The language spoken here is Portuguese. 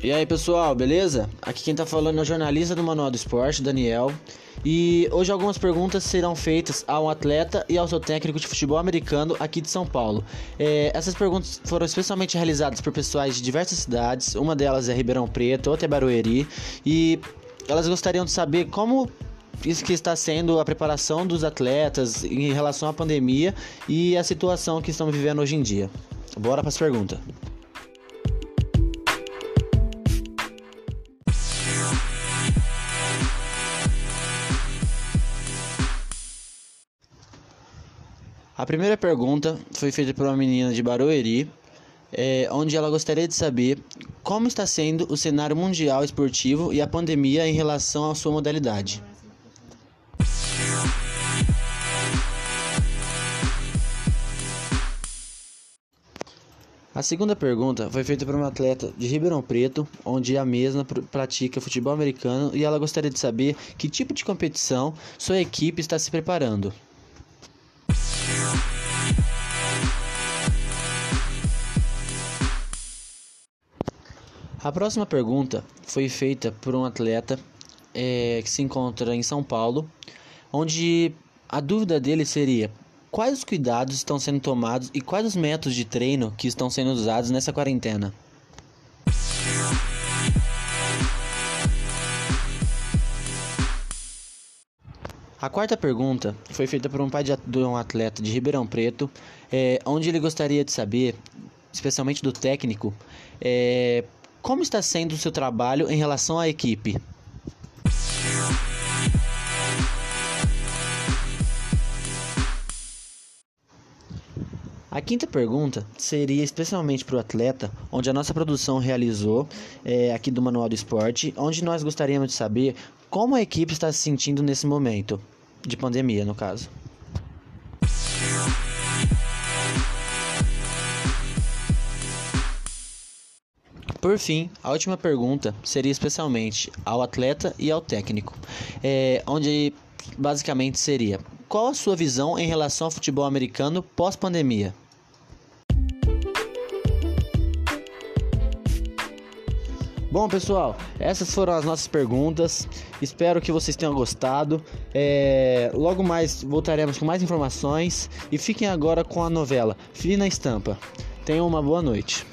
E aí pessoal, beleza? Aqui quem tá falando é o jornalista do Manual do Esporte, Daniel. E hoje algumas perguntas serão feitas a um atleta e ao seu técnico de futebol americano aqui de São Paulo. É, essas perguntas foram especialmente realizadas por pessoais de diversas cidades, uma delas é Ribeirão Preto, outra é Barueri, e elas gostariam de saber como isso que está sendo a preparação dos atletas em relação à pandemia e a situação que estamos vivendo hoje em dia. Bora para as perguntas. A primeira pergunta foi feita por uma menina de Barueri, é, onde ela gostaria de saber como está sendo o cenário mundial esportivo e a pandemia em relação à sua modalidade. A segunda pergunta foi feita por uma atleta de Ribeirão Preto, onde a mesma pratica futebol americano e ela gostaria de saber que tipo de competição sua equipe está se preparando. A próxima pergunta foi feita por um atleta é, que se encontra em São Paulo, onde a dúvida dele seria quais os cuidados estão sendo tomados e quais os métodos de treino que estão sendo usados nessa quarentena. A quarta pergunta foi feita por um pai de um atleta de Ribeirão Preto, é, onde ele gostaria de saber, especialmente do técnico, é, como está sendo o seu trabalho em relação à equipe? A quinta pergunta seria especialmente para o atleta, onde a nossa produção realizou é, aqui do Manual do Esporte, onde nós gostaríamos de saber como a equipe está se sentindo nesse momento de pandemia, no caso. Por fim, a última pergunta seria especialmente ao atleta e ao técnico, é, onde basicamente seria: qual a sua visão em relação ao futebol americano pós-pandemia? Bom, pessoal, essas foram as nossas perguntas. Espero que vocês tenham gostado. É, logo mais voltaremos com mais informações. E fiquem agora com a novela Fina Estampa. Tenham uma boa noite.